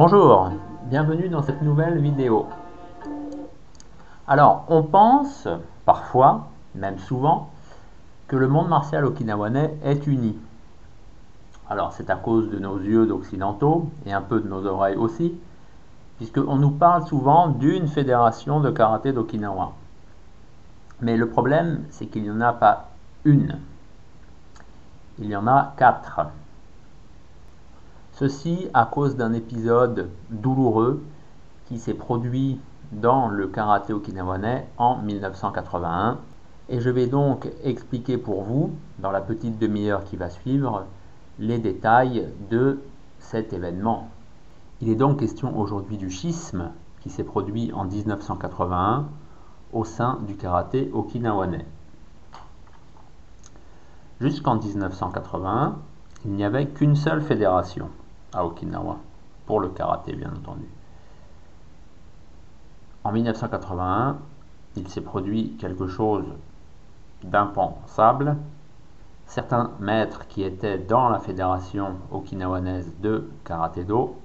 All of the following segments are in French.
Bonjour, bienvenue dans cette nouvelle vidéo. Alors, on pense parfois, même souvent, que le monde martial okinawanais est uni. Alors, c'est à cause de nos yeux d'occidentaux et un peu de nos oreilles aussi, puisqu'on nous parle souvent d'une fédération de karaté d'Okinawa. Mais le problème, c'est qu'il n'y en a pas une. Il y en a quatre. Ceci à cause d'un épisode douloureux qui s'est produit dans le karaté okinawanais en 1981 et je vais donc expliquer pour vous, dans la petite demi-heure qui va suivre, les détails de cet événement. Il est donc question aujourd'hui du schisme qui s'est produit en 1981 au sein du karaté okinawanais. Jusqu'en 1981, il n'y avait qu'une seule fédération, à Okinawa, pour le karaté bien entendu. En 1981, il s'est produit quelque chose d'impensable. Certains maîtres qui étaient dans la fédération okinawanaise de karaté-do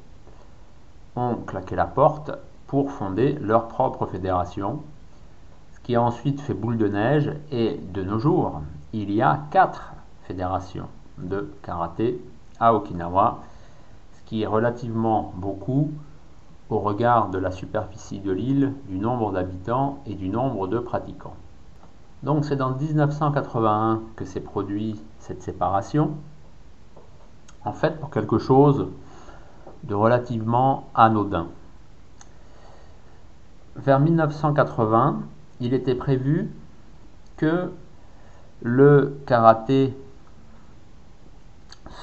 ont claqué la porte pour fonder leur propre fédération, ce qui a ensuite fait boule de neige et de nos jours, il y a quatre fédérations de karaté à Okinawa qui est relativement beaucoup au regard de la superficie de l'île, du nombre d'habitants et du nombre de pratiquants. Donc c'est en 1981 que s'est produit cette séparation, en fait pour quelque chose de relativement anodin. Vers 1980, il était prévu que le karaté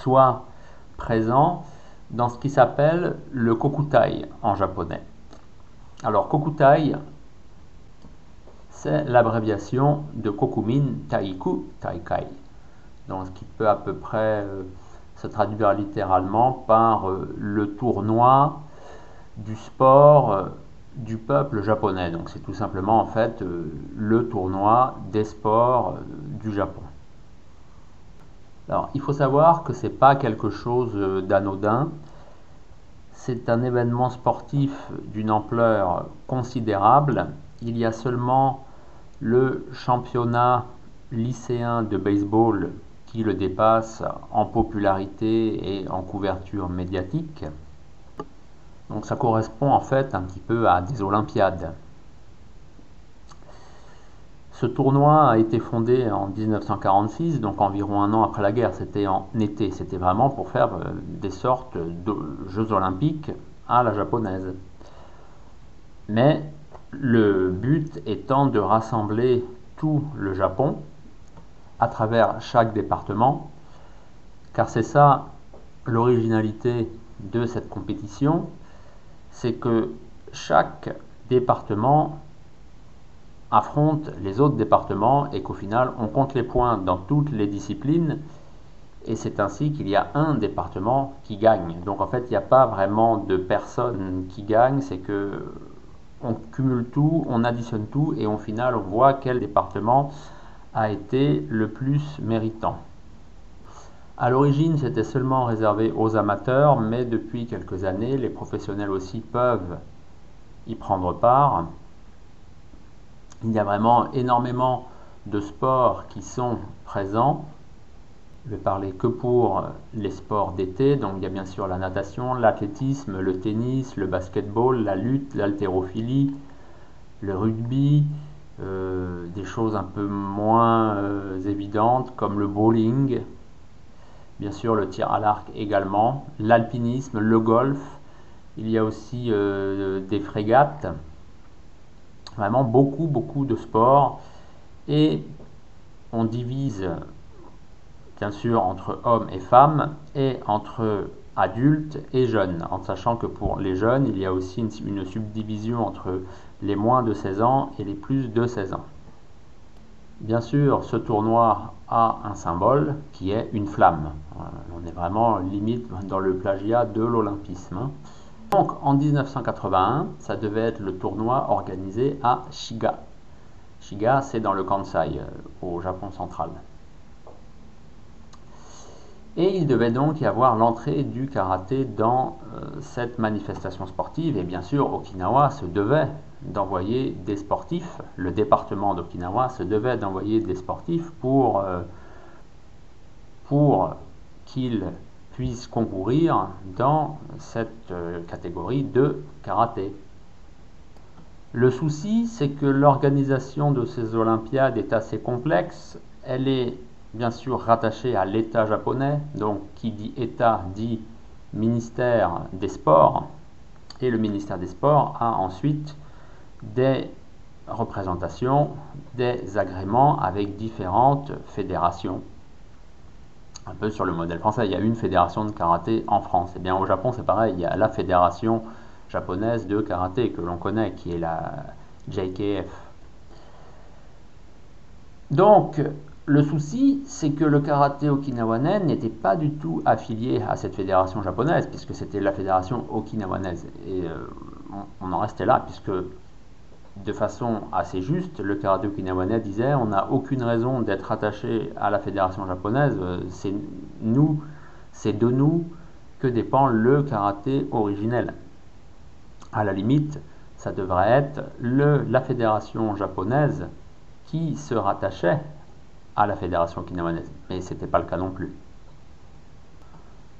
soit présent dans ce qui s'appelle le kokutai en japonais. Alors kokutai, c'est l'abréviation de Kokumin Taiku Taikai, donc ce qui peut à peu près euh, se traduire littéralement par euh, le tournoi du sport euh, du peuple japonais. Donc c'est tout simplement en fait le tournoi des sports du Japon. Alors, il faut savoir que ce n'est pas quelque chose euh, d'anodin. C'est un événement sportif d'une ampleur considérable. Il y a seulement le championnat lycéen de baseball qui le dépasse en popularité et en couverture médiatique. Donc ça correspond en fait un petit peu à des Olympiades. Ce tournoi a été fondé en 1946, donc environ un an après la guerre. C'était en été. C'était vraiment pour faire euh, des sortes de Jeux olympiques à la japonaise. Mais le but étant de rassembler tout le Japon à travers chaque département, car c'est ça l'originalité de cette compétition, c'est que chaque département affrontent les autres départements et qu'au final on compte les points dans toutes les disciplines et c'est ainsi qu'il y a un département qui gagne. Donc en fait il n'y a pas vraiment de personne qui gagne, c'est que on cumule tout, on additionne tout et au final on voit quel département a été le plus méritant. À l'origine, c'était seulement réservé aux amateurs, mais depuis quelques années, les professionnels aussi peuvent y prendre part. Il y a vraiment énormément de sports qui sont présents. Je vais parler que pour les sports d'été. Donc il y a bien sûr la natation, l'athlétisme, le tennis, le basketball, la lutte, l'haltérophilie, le rugby, euh, des choses un peu moins euh, évidentes comme le bowling, bien sûr le tir à l'arc également, l'alpinisme, le golf. Il y a aussi euh, des frégates vraiment beaucoup, beaucoup de sports. Et on divise, bien sûr, entre hommes et femmes et entre adultes et jeunes, en sachant que pour les jeunes, il y a aussi une, subdivision entre les moins de 16 ans et les plus de 16 ans. Bien sûr, ce tournoi a un symbole qui est une flamme. On est vraiment limite dans le plagiat de l'olympisme. Donc en 1981, ça devait être le tournoi organisé à Shiga. Shiga, c'est dans le Kansai, euh, au Japon central. Et il devait donc y avoir l'entrée du karaté dans euh, cette manifestation sportive. Et bien sûr, Okinawa se devait d'envoyer des sportifs, le département d'Okinawa se devait d'envoyer des sportifs pour, euh, pour qu'ils concourir dans cette euh, catégorie de karaté. Le souci, c'est que l'organisation de ces Olympiades est assez complexe. Elle est bien sûr rattachée à l'État japonais, donc qui dit État dit ministère des Sports, et le ministère des Sports a ensuite des représentations, des agréments avec différentes fédérations. Un peu sur le modèle français, il y a une fédération de karaté en France. Et eh bien au Japon, c'est pareil, il y a la fédération japonaise de karaté que l'on connaît, qui est la JKF. Donc, le souci, c'est que le karaté okinawanais n'était pas du tout affilié à cette fédération japonaise, puisque c'était la fédération okinawanaise. Et euh, on en restait là, puisque de façon assez juste, le karaté okinawanais disait on n'a aucune raison d'être attaché à la fédération japonaise, euh, c'est nous, c'est de nous que dépend le karaté originel. À la limite, ça devrait être le, la fédération japonaise qui se rattachait à la fédération okinawanaise, mais ce n'était pas le cas non plus.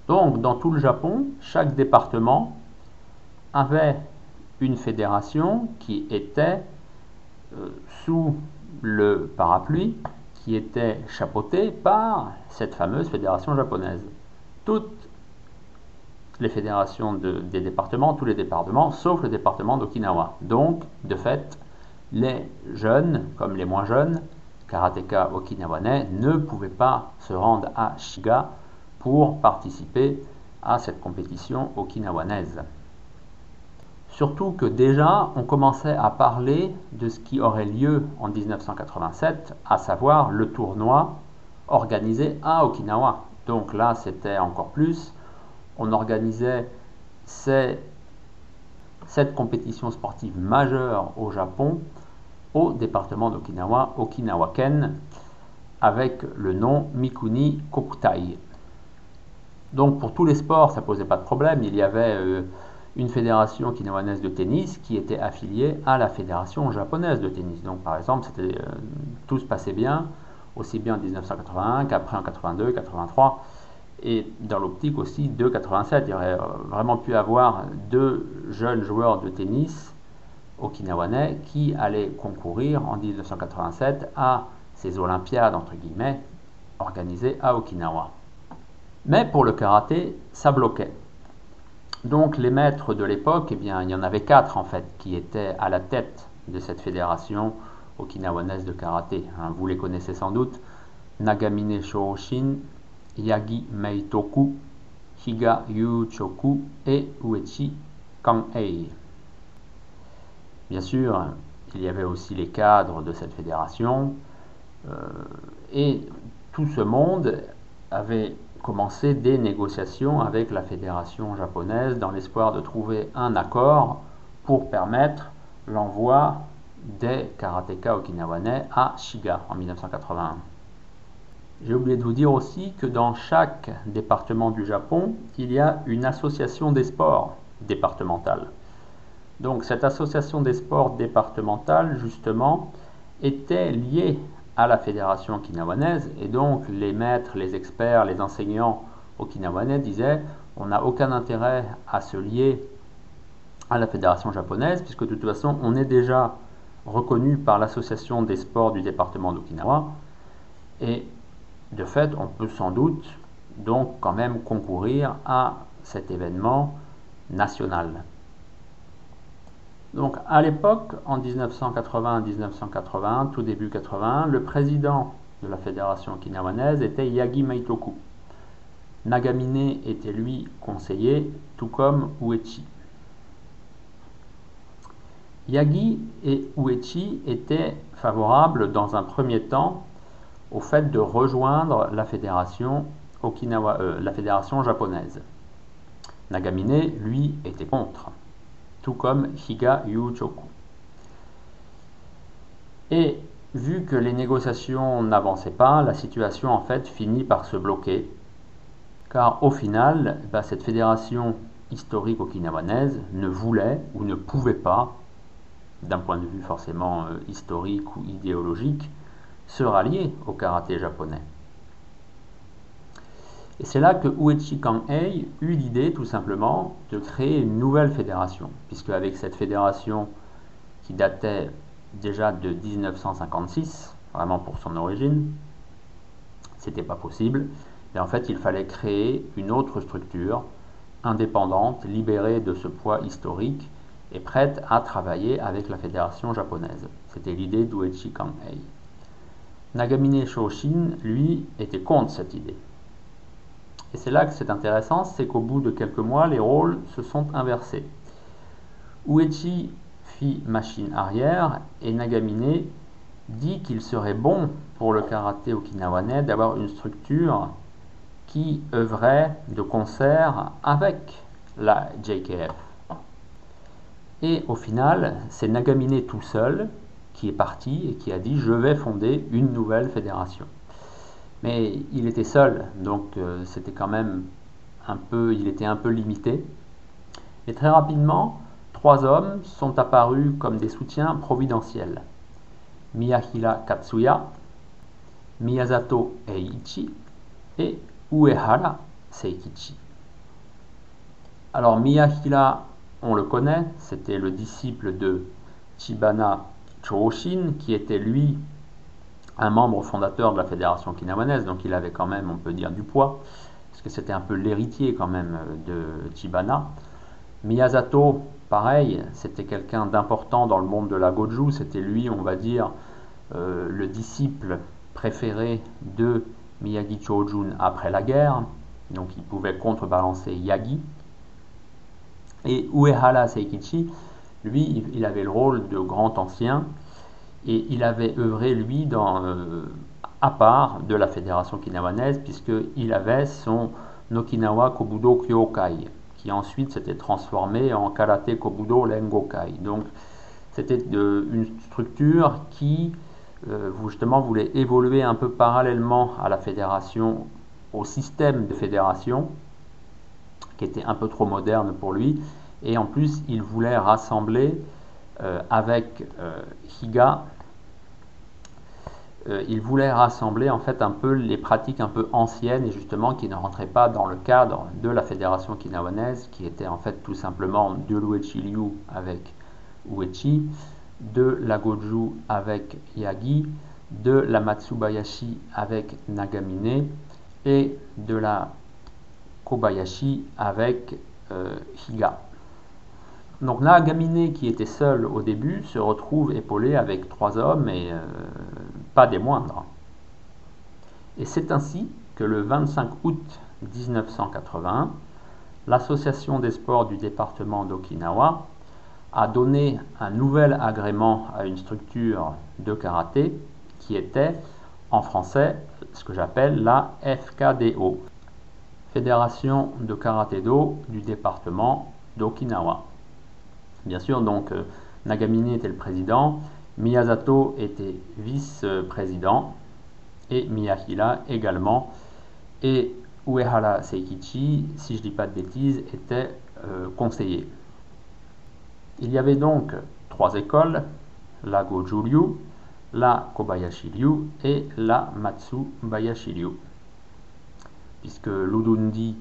Donc, dans tout le Japon, chaque département avait une fédération qui était euh, sous le parapluie, qui était chapeautée par cette fameuse fédération japonaise. Toutes les fédérations des départements, tous les départements, sauf le département d'Okinawa. Donc, de fait, les jeunes, comme les moins jeunes, karatéka okinawanais, ne pouvaient pas se rendre à Shiga pour participer à cette compétition okinawanaise. Surtout que déjà, on commençait à parler de ce qui aurait lieu en 1987, à savoir le tournoi organisé à Okinawa. Donc là, c'était encore plus. On organisait cette compétition sportive majeure au Japon, au département d'Okinawa, Okinawa-ken, avec le nom Mikuni Kokutai. Donc pour tous les sports, ça posait pas de problème. Il y avait euh, une fédération okinawanaise de tennis qui était affiliée à la fédération japonaise de tennis. Donc par exemple, euh, tout se passait bien, aussi bien en 1981 qu'après en 82, 83, et dans l'optique aussi de 87. Il aurait vraiment pu avoir deux jeunes joueurs de tennis okinawanais qui allaient concourir en 1987 à ces Olympiades, organisées à Okinawa. Mais pour le karaté, ça bloquait. Donc les maîtres de l'époque, eh bien, il y en avait quatre en fait qui étaient à la tête de cette fédération okinawanaise de karaté. Hein. vous les connaissez sans doute. Nagamine Shōshin, Yagi Meitoku, Higa Yuchoku et Uechi Kanhei. Bien sûr, il y avait aussi les cadres de cette fédération euh, et tout ce monde avait commencé des négociations avec la fédération japonaise dans l'espoir de trouver un accord pour permettre l'envoi des karatéka okinawanais à Shiga en 1981. J'ai oublié de vous dire aussi que dans chaque département du Japon, il y a une association des sports départementale. Donc cette association des sports départementale, justement, était liée la fédération okinawanaise et donc les maîtres, les experts, les enseignants okinawanais disaient on n'a aucun intérêt à se lier à la fédération japonaise puisque de toute façon on est déjà reconnu par l'association des sports du département d'Okinawa et de fait on peut sans doute donc quand même concourir à cet événement national. Donc à l'époque, en 1980-1981, tout début 81, le président de la fédération okinawanaise était Yagi Meitoku. Nagamine était lui conseiller, tout comme Uechi. Yagi et Uechi étaient favorables dans un premier temps au fait de rejoindre la fédération, euh, la fédération japonaise. Nagamine, lui, était contre tout comme Higa Yuchoku. Et vu que les négociations n'avançaient pas, la situation en fait finit par se bloquer. car au final, bah, cette fédération historique okinawanaise ne voulait ou ne pouvait pas, d'un point de vue forcément euh, historique ou idéologique, se rallier au karaté japonais. Et c'est là que Uechi Kanhei eut l'idée tout simplement de créer une nouvelle fédération, puisque avec cette fédération qui datait déjà de 1956, vraiment pour son origine, c'était pas possible. Et en fait, il fallait créer une autre structure indépendante, libérée de ce poids historique et prête à travailler avec la fédération japonaise. C'était l'idée d'Uechi Kanhei. Nagamine Shoshin, lui, était contre cette idée. Et c'est là que c'est intéressant, c'est qu'au bout de quelques mois, les rôles se sont inversés. Uechi fit machine arrière et Nagamine dit qu'il serait bon pour le karaté okinawanais d'avoir une structure qui œuvrait de concert avec la JKF. Et au final, c'est Nagamine tout seul qui est parti et qui a dit je vais fonder une nouvelle fédération. Mais il était seul, donc euh, c'était quand même un peu, il était un peu limité. Et très rapidement, trois hommes sont apparus comme des soutiens providentiels. Miyahira Katsuya, Miyazato Eiichi et Uehara Seikichi. Alors Miyahira, on le connaît, c'était le disciple de Chibana Choshin, qui était lui un membre fondateur de la fédération kinawanaise, donc il avait quand même, on peut dire, du poids, parce que c'était un peu l'héritier quand même de Chibana. Miyazato, pareil, c'était quelqu'un d'important dans le monde de la Goju, c'était lui, on va dire, euh, le disciple préféré de Miyagi Chojun après la guerre, donc il pouvait contrebalancer Yagi. Et Uehara Seikichi, lui, il avait le rôle de grand ancien, et il avait œuvré, lui, euh, à part de la fédération kinawanaise, puisqu'il avait son Okinawa Kobudo Kyokai, qui ensuite s'était transformé en Karate Kobudo Lengokai. Donc, c'était une structure qui, euh, justement, voulait évoluer un peu parallèlement à la fédération, au système de fédération, qui était un peu trop moderne pour lui. Et en plus, il voulait rassembler avec euh, Higa, euh, il voulait rassembler en fait un peu les pratiques un peu anciennes et justement qui ne rentraient pas dans le cadre de la fédération kinawanaise, qui était en fait tout simplement de l'Uechi Liu avec Uechi, de la Goju avec Yagi, de la Matsubayashi avec Nagamine et de la Kobayashi avec Higa. Donc Nagamine, qui était seul au début, se retrouve épaulé avec trois hommes et euh, pas des moindres. Et c'est ainsi que le 25 août 1981, l'Association des sports du département d'Okinawa a donné un nouvel agrément à une structure de karaté qui était en français ce que j'appelle la FKDO, Fédération de karaté-do du département d'Okinawa. Bien sûr, donc euh, Nagamine était le président, Miyazato était vice-président et Miyahira également. Et Uehara Seikichi, si je ne dis pas de bêtises, était euh, conseiller. Il y avait donc trois écoles, la Goju-ryu, la Kobayashi-ryu et la Matsubayashi-ryu. Puisque l'Udundi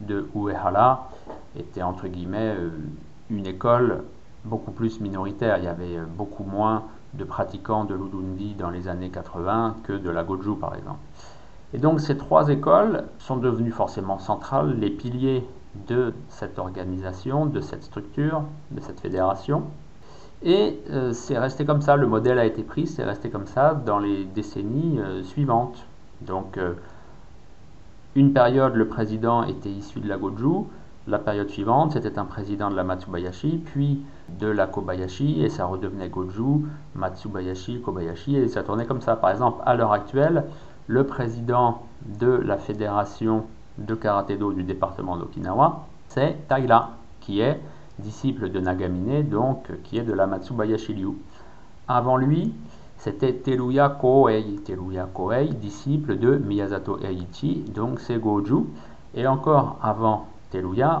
de Uehara était entre guillemets euh, une école beaucoup plus minoritaire. Il y avait euh, beaucoup moins de pratiquants de l'Udundi dans les années 80 que de la Goju par exemple. Et donc ces trois écoles sont devenues forcément centrales, les piliers de cette organisation, de cette structure, de cette fédération. Et euh, c'est resté comme ça, le modèle a été pris, c'est resté comme ça dans les décennies euh, suivantes. Donc une période, le président était issu de la Goju, la période suivante, c'était un président de la Matsubayashi, puis de la Kobayashi, et ça redevenait Goju, Matsubayashi, Kobayashi, et ça tournait comme ça. Par exemple, à l'heure actuelle, le président de la fédération de karaté-do du département d'Okinawa, c'est Taira, qui est disciple de Nagamine, donc qui est de la Matsubayashi Ryu. Avant lui, c'était Teruya Koei, Teruya Koei, disciple de Miyazato Eiichi, donc c'est Goju, Et encore avant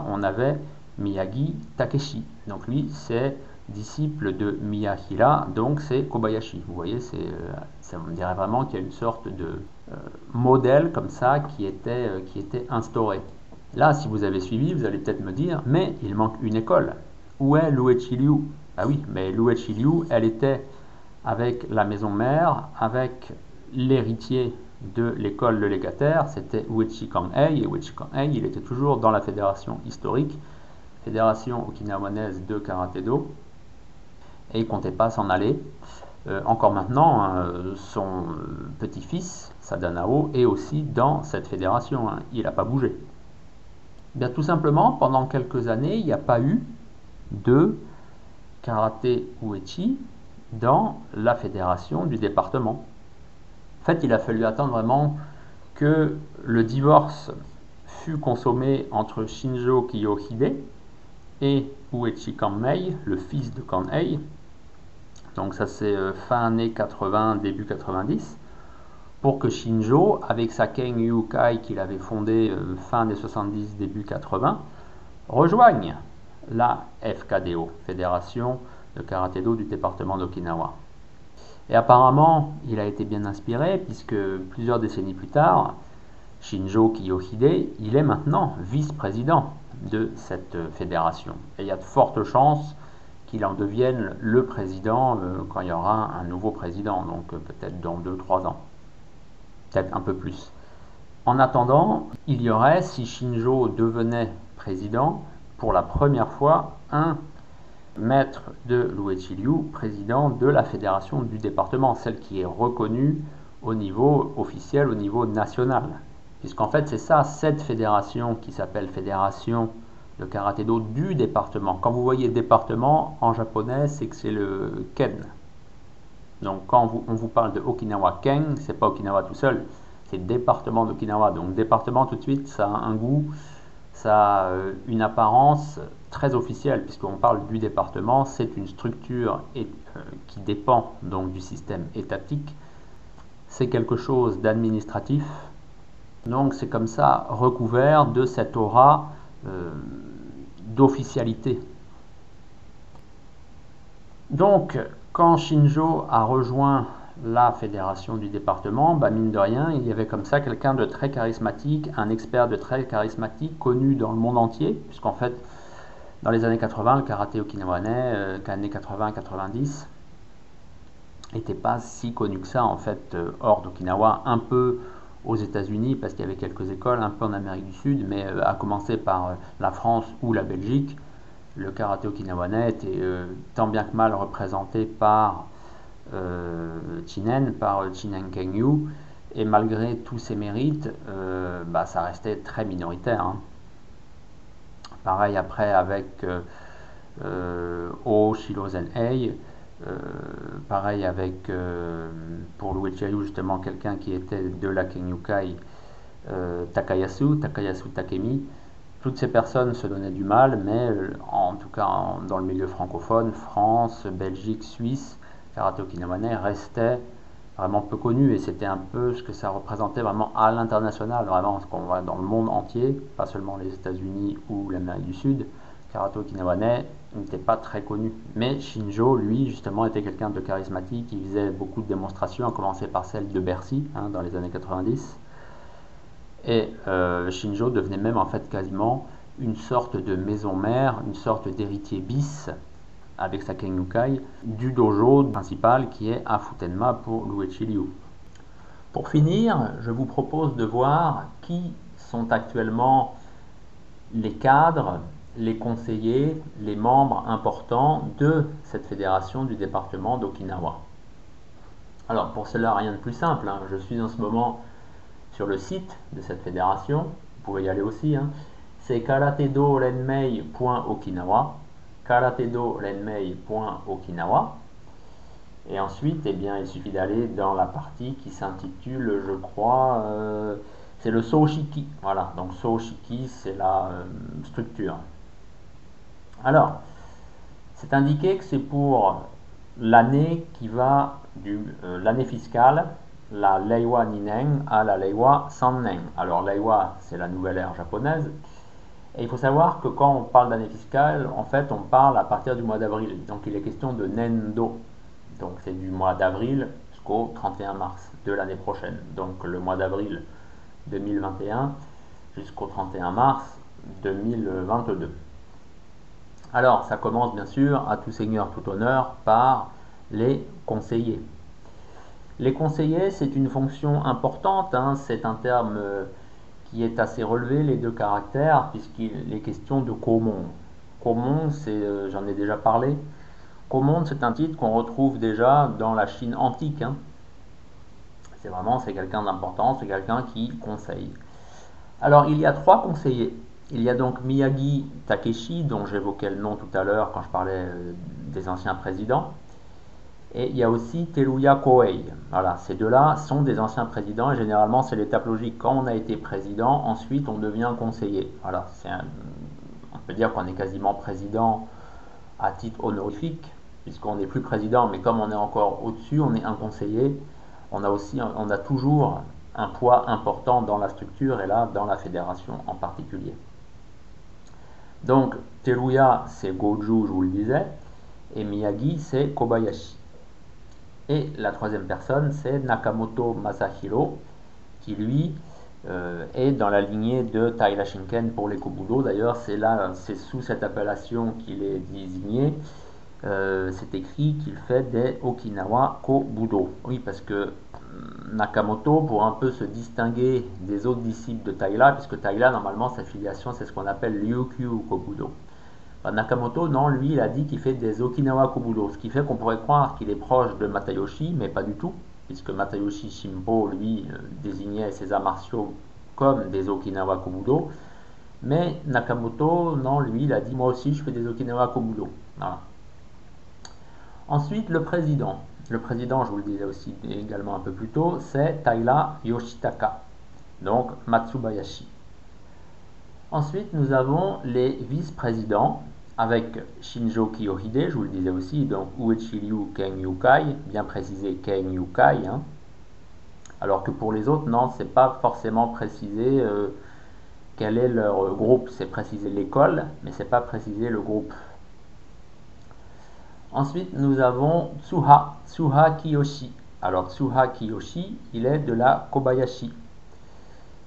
On avait Miyagi Takeshi. Donc lui, c'est disciple de Miyahira, donc c'est Kobayashi. Vous voyez, euh, on dirait vraiment qu'il y a une sorte de euh, modèle comme ça qui était, euh, qui était instauré. Là, si vous avez suivi, vous allez peut-être me dire, mais il manque une école. Où est Luechi Liu Ah oui, mais Luechi Liu, elle était avec la maison mère, avec l'héritier de l'école de légataire, c'était Uechi Kanhei, et Uechi Kanhei, il était toujours dans la fédération historique, fédération okinawanaise de karaté-do, et il comptait pas s'en aller. Euh, encore maintenant, hein, son petit-fils, Sadanao, est aussi dans cette fédération, hein. il n'a pas bougé. Bien, tout simplement, pendant quelques années, il n'y a pas eu de karaté uechi dans la fédération du département. En fait, il a fallu attendre vraiment que le divorce fut consommé entre Shinjo Kiyohide et Uechi Kanmei, le fils de Kanhei. Donc ça c'est euh, fin année 80, début 90, pour que Shinjo, avec sa Ken Yukai qu'il avait fondée euh, fin des 70, début 80, rejoigne la FKDO, Fédération de Karaté-Do du département d'Okinawa. Et apparemment, il a été bien inspiré puisque plusieurs décennies plus tard, Shinjo Kiyohide, il est maintenant vice-président de cette fédération. Et il y a de fortes chances qu'il en devienne le président euh, quand il y aura un nouveau président, donc euh, peut-être dans 2-3 ans, peut-être un peu plus. En attendant, il y aurait, si Shinjo devenait président, pour la première fois, un maître de Liu, président de la fédération du département, celle qui est reconnue au niveau officiel, au niveau national. Puisqu'en fait, c'est ça, cette fédération qui s'appelle Fédération de karaté-do du département. Quand vous voyez département en japonais, c'est que c'est le Ken. Donc quand on vous parle de Okinawa Ken, c'est pas Okinawa tout seul, c'est département d'Okinawa. Donc département tout de suite, ça a un goût, ça a euh, une apparence très officielle, puisqu'on parle du département, c'est une structure euh, qui dépend donc du système étatique. C'est quelque chose d'administratif, donc c'est comme ça recouvert de cette aura euh, d'officialité. Donc quand Shinjo a rejoint la fédération du département, bah mine de rien, il y avait comme ça quelqu'un de très charismatique, un expert de très charismatique, connu dans le monde entier, puisqu'en fait, dans les années 80, le karaté okinawanais, années 80-90, n'était pas si connu que ça, en fait, euh, hors d'Okinawa, un peu aux États-Unis, parce qu'il y avait quelques écoles, un peu en Amérique du Sud, mais euh, à commencer par euh, la France ou la Belgique, le karaté okinawanais était tant bien que mal représenté par Chinen, par Chinen Kengyu, et malgré tous ses mérites, bah, ça restait très minoritaire. Hein. Pareil après avec euh, O Shirozen Ei, pareil avec, pour Louis justement, quelqu'un qui était de la Kenyukai, Takayasu, Takayasu Takemi. Toutes ces personnes se donnaient du mal, mais en tout cas dans le milieu francophone, France, Belgique, Suisse, karaté okinawanais restait vraiment peu connu et c'était un peu ce que ça représentait vraiment à l'international, vraiment ce qu'on voit dans le monde entier, pas seulement les États-Unis ou l'Amérique du Sud. Karaté okinawanais n'était pas très connu. Mais Shinjo, lui, justement, était quelqu'un de charismatique, il faisait beaucoup de démonstrations, à commencer par celle de Bercy hein, dans les années 90. Et euh, Shinjo devenait même en fait quasiment une sorte de maison mère, une sorte d'héritier bis avec sa du dojo principal qui est à Futenma pour Luechi Liu. Pour finir, je vous propose de voir qui sont actuellement les cadres, les conseillers, les membres importants de cette fédération du département d'Okinawa. Alors pour cela, rien de plus simple. Hein. Je suis en ce moment sur le site de cette fédération. Vous pouvez y aller aussi. Hein. C'est karatedo-renmei.okinawa karatedo Okinawa. Et ensuite, eh bien, il suffit d'aller dans la partie qui s'intitule, je crois, euh, c'est le Soshiki. Voilà, donc Soshiki, c'est la euh, structure. Alors, c'est indiqué que c'est pour l'année qui va du euh, l'année fiscale la Leiwa Ninen à la Leiwa Sannen. Alors Leiwa, c'est la nouvelle ère japonaise. Et il faut savoir que quand on parle d'année fiscale, en fait, on parle à partir du mois d'avril. Donc il est question de Nendo. Donc c'est du mois d'avril jusqu'au 31 mars de l'année prochaine. Donc le mois d'avril 2021 jusqu'au 31 mars 2022. Alors ça commence bien sûr à tout seigneur, tout honneur par les conseillers. Les conseillers, c'est une fonction importante, hein. c'est un terme euh, est assez relevé, les deux caractères, puisqu'il est question de Komon. Komon, c'est, euh, j'en ai déjà parlé, Komon, c'est un titre qu'on retrouve déjà dans la Chine antique. Hein. C'est vraiment, c'est quelqu'un d'important, c'est quelqu'un qui conseille. Alors, il y a trois conseillers. Il y a donc Miyagi Takeshi, dont j'évoquais le nom tout à l'heure quand je parlais euh, des anciens présidents. Et il y a aussi Teruya Koei. Voilà, ces deux-là sont des anciens présidents et généralement c'est l'étape logique. Quand on a été président, ensuite on devient conseiller. Voilà, on peut dire qu'on est quasiment président à titre honorifique, puisqu'on n'est plus président, mais comme on est encore au-dessus, on est un conseiller. On a aussi, on a toujours un poids important dans la structure et là dans la fédération en particulier. Donc Teruya c'est Goju, je vous le disais, et Miyagi c'est Kobayashi. Et la troisième personne, c'est Nakamoto Masahiro, qui lui euh, est dans la lignée de Taira Shinken pour les Kobudo. D'ailleurs, c'est là, c'est sous cette appellation qu'il est désigné. Euh, c'est écrit qu'il fait des Okinawa Kobudo. Oui, parce que hum, Nakamoto, pour un peu se distinguer des autres disciples de Taira, puisque Taira, normalement, sa filiation, c'est ce qu'on appelle Ryukyu Kobudo. Bah, Nakamoto, non, lui, il a dit qu'il fait des Okinawa Kobudo, ce qui fait qu'on pourrait croire qu'il est proche de Matayoshi, mais pas du tout, puisque Matayoshi Shimbo, lui, euh, désignait ses arts martiaux comme des Okinawa Kobudo. Mais Nakamoto, non, lui, il a dit moi aussi, je fais des Okinawa Kobudo. Ensuite, le président. Le président, je vous le disais aussi également un peu plus tôt, c'est Taira Yoshitaka, donc Matsubayashi. Ensuite, nous avons les vice-présidents avec Shinjo Kiyohide, je vous le disais aussi, donc Uechiryu Ken Yukai, bien précisé Ken Yukai, hein. alors que pour les autres, non, c'est pas forcément précisé euh, quel est leur groupe, c'est précisé l'école, mais c'est pas précisé le groupe. Ensuite, nous avons Tsuha, Tsuha Kiyoshi. Alors Tsuha Kiyoshi, il est de la Kobayashi.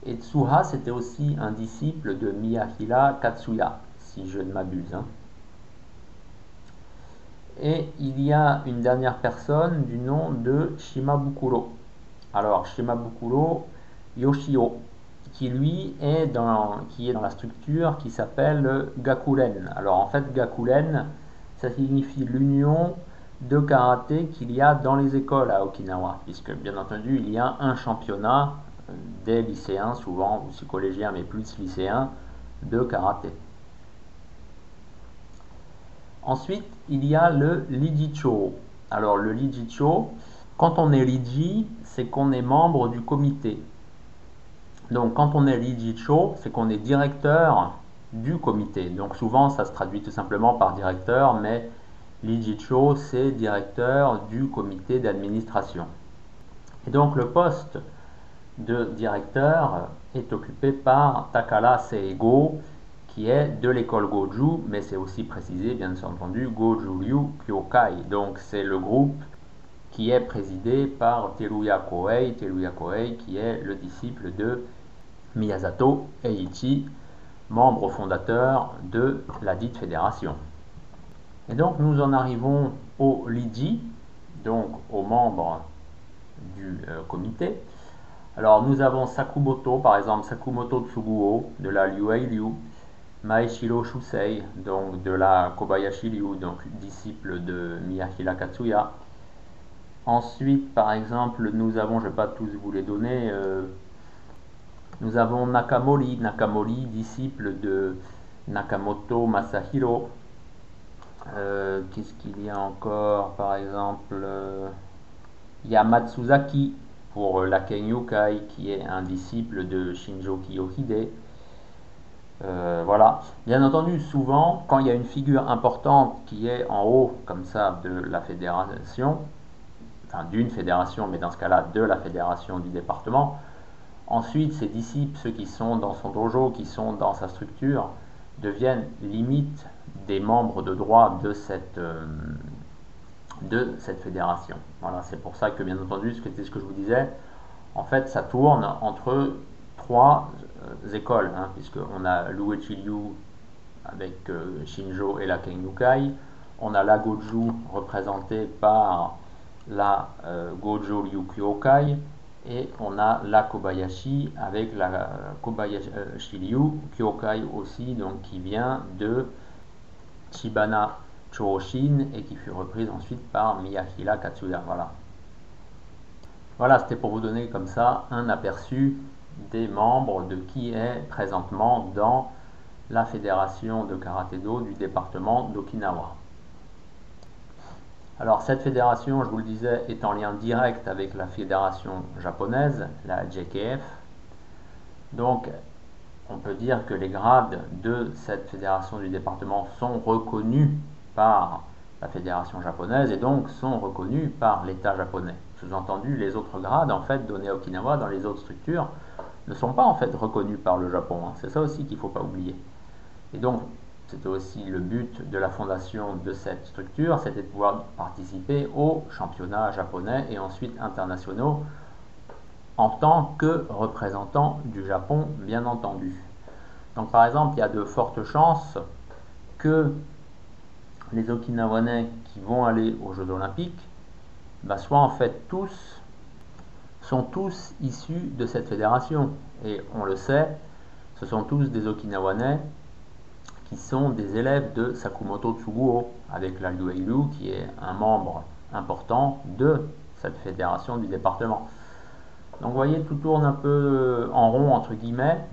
Et Tsuha, c'était aussi un disciple de Miyahira Katsuya je ne m'abuse. Hein. Et il y a une dernière personne du nom de Shimabukuro. Alors, Shimabukuro Yoshio, qui lui est dans, qui est dans la structure qui s'appelle Gakuren. Alors, en fait, Gakuren, ça signifie l'union de karaté qu'il y a dans les écoles à Okinawa, puisque bien entendu, il y a un championnat des lycéens, souvent aussi collégiens, mais plus lycéens, de karaté. Ensuite, il y a le Lijicho. Alors, le Lijicho, quand on est Liji, c'est qu'on est membre du comité. Donc, quand on est Lijicho, c'est qu'on est directeur du comité. Donc, souvent, ça se traduit tout simplement par directeur, mais Lijicho, c'est directeur du comité d'administration. Et donc, le poste de directeur est occupé par Takala Seigo, qui est de l'école Goju, mais c'est aussi précisé, bien entendu, Goju Ryu Kyokai. Donc c'est le groupe qui est présidé par Teruya Koei, Teruya Koei qui est le disciple de Miyazato Eiichi, membre fondateur de la dite fédération. Et donc nous en arrivons au Liji, donc aux membres du euh, comité. Alors nous avons Sakumoto, par exemple Sakumoto Tsuguo de la Liuei Liu, Maeshiro Shusei, donc de la Kobayashi Ryu, donc disciple de Miyahira Katsuya. Ensuite, par exemple, nous avons, je ne vais pas tous vous les donner, euh, nous avons Nakamori, Nakamori, disciple de Nakamoto Masahiro. Euh, qu'est-ce qu'il y a encore Par exemple, euh, Yamatsuzaki pour la Kenyukai, qui est un disciple de Shinjo Kiyohide. Euh, voilà. Bien entendu, souvent, quand il y a une figure importante qui est en haut, comme ça, de la fédération, enfin d'une fédération, mais dans ce cas-là de la fédération du département. Ensuite, ses disciples, ceux qui sont dans son dojo, qui sont dans sa structure, deviennent limite des membres de droit de cette, euh, fédération. Voilà, c'est pour ça que bien entendu, ce ce que je vous disais, en fait, ça tourne entre trois écoles, hein, puisqu'on a l'Uechi Liu avec euh, Shinjo et la Kengyukai, on a la Goju représentée par la Gojo Liu Kyokai, et on a la Kobayashi avec la Kobayashi Liu Kyokai aussi, donc qui vient de Shibana Choroshin et qui fut reprise ensuite par Miyahira Katsuya. Voilà. Voilà, c'était pour vous donner comme ça un aperçu des membres de qui est présentement dans la fédération de karaté-do du département d'Okinawa. Alors cette fédération, je vous le disais, est en lien direct avec la fédération japonaise, la JKF. Donc on peut dire que les grades de cette fédération du département sont reconnus par la fédération japonaise et donc sont reconnus par l'État japonais. Sous-entendu, les autres grades en fait donnés à Okinawa dans les autres structures ne sont pas en fait reconnus par le Japon. Hein. C'est ça aussi qu'il ne faut pas oublier. Et donc, c'était aussi le but de la fondation de cette structure, c'était de pouvoir participer aux championnats japonais et ensuite internationaux en tant que représentant du Japon, bien entendu. Donc par exemple, il y a de fortes chances que les Okinawanais qui vont aller aux Jeux olympiques bah, soient en fait tous, sont tous issus de cette fédération. Et on le sait, ce sont tous des Okinawanais qui sont des élèves de Sakumoto Tsuguo, avec la Liu qui est un membre important de cette fédération du département. Donc vous voyez, tout tourne un peu en rond, entre guillemets.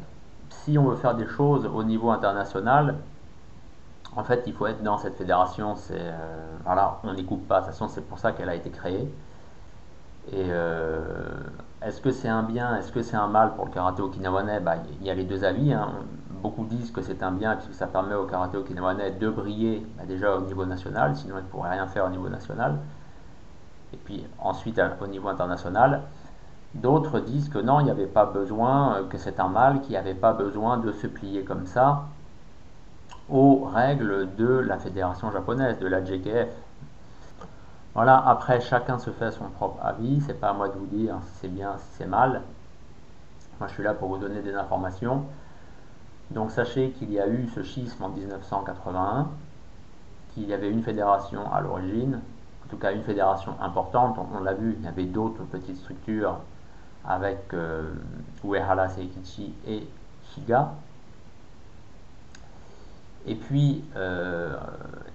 Si on veut faire des choses au niveau international, en fait, il faut être dans cette fédération. Euh, voilà, on n'y coupe pas. De toute façon, c'est pour ça qu'elle a été créée. Et euh, est-ce que c'est un bien, est-ce que c'est un mal pour le karaté okinawanais? Bah, Il y a les deux avis. Hein beaucoup disent que c'est un bien puisque ça permet au karaté okinawanais de briller bah, déjà au niveau national, sinon il ne pourrait rien faire au niveau national. Et puis ensuite au niveau international. D'autres disent que non, il n'y avait pas besoin, euh, que c'est un mal, qu'il n'y avait pas besoin de se plier comme ça aux règles de la fédération japonaise, de la JKF. Voilà, après chacun se fait son propre avis, c'est pas à moi de vous dire si c'est bien, si c'est mal. Moi je suis là pour vous donner des informations. Donc sachez qu'il y a eu ce schisme en 1981, qu'il y avait une fédération à l'origine, en tout cas une fédération importante, on, l'a vu, il y avait d'autres petites structures avec euh, Uehara Seikichi et Shiga. Et puis euh,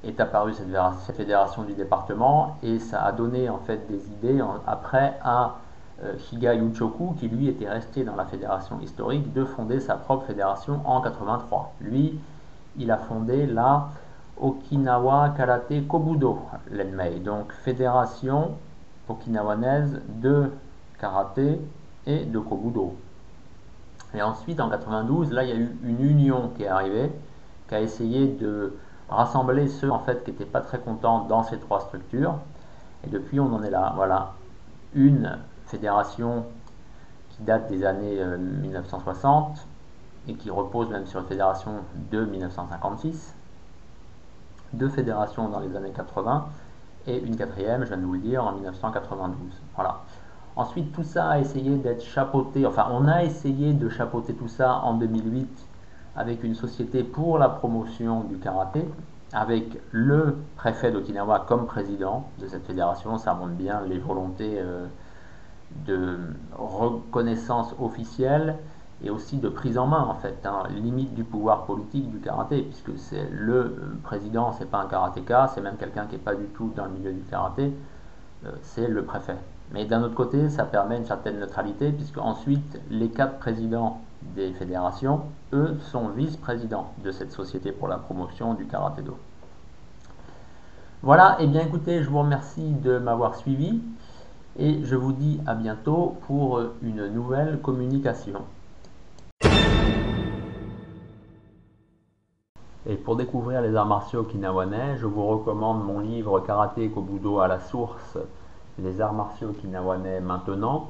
est apparue cette, fédération du département et ça a donné en fait des idées après à euh, Shiga Yuchoku, qui lui était resté dans la fédération historique, de fonder sa propre fédération en 83. Lui, il a fondé la Okinawa Karate Kobudo l'Enmei, donc fédération okinawanaise de karaté et de Kobudo. Et ensuite, en 92, là, il y a eu une union qui est arrivée, qui a essayé de rassembler ceux en fait qui n'étaient pas très contents dans ces trois structures. Et depuis, on en est là. Voilà, une fédération qui date des années 1960 euh, et qui repose même sur une fédération de 1956, deux fédérations dans les années 80 et une quatrième, je viens de vous le dire, en 1992. Voilà. Ensuite, tout ça a essayé d'être chapeauté, enfin, on a essayé de chapeauter tout ça en 2008 avec une société pour la promotion du karaté, avec le préfet d'Okinawa comme président de cette fédération. Ça montre bien les volontés. Euh, de reconnaissance officielle et aussi de prise en main en fait, hein, limite du pouvoir politique du karaté, puisque c'est le président, c'est pas un karatéka, c'est même quelqu'un qui n'est pas du tout dans le milieu du karaté, euh, c'est le préfet. Mais d'un autre côté, ça permet une certaine neutralité, puisque ensuite les quatre présidents des fédérations, eux, sont vice-présidents de cette société pour la promotion du karaté-do. Voilà, et eh bien écoutez, je vous remercie de m'avoir suivi et je vous dis à bientôt pour une nouvelle communication. Et pour découvrir les arts martiaux okinawanais, je vous recommande mon livre Karaté Kobudo à la source, les arts martiaux okinawanais maintenant.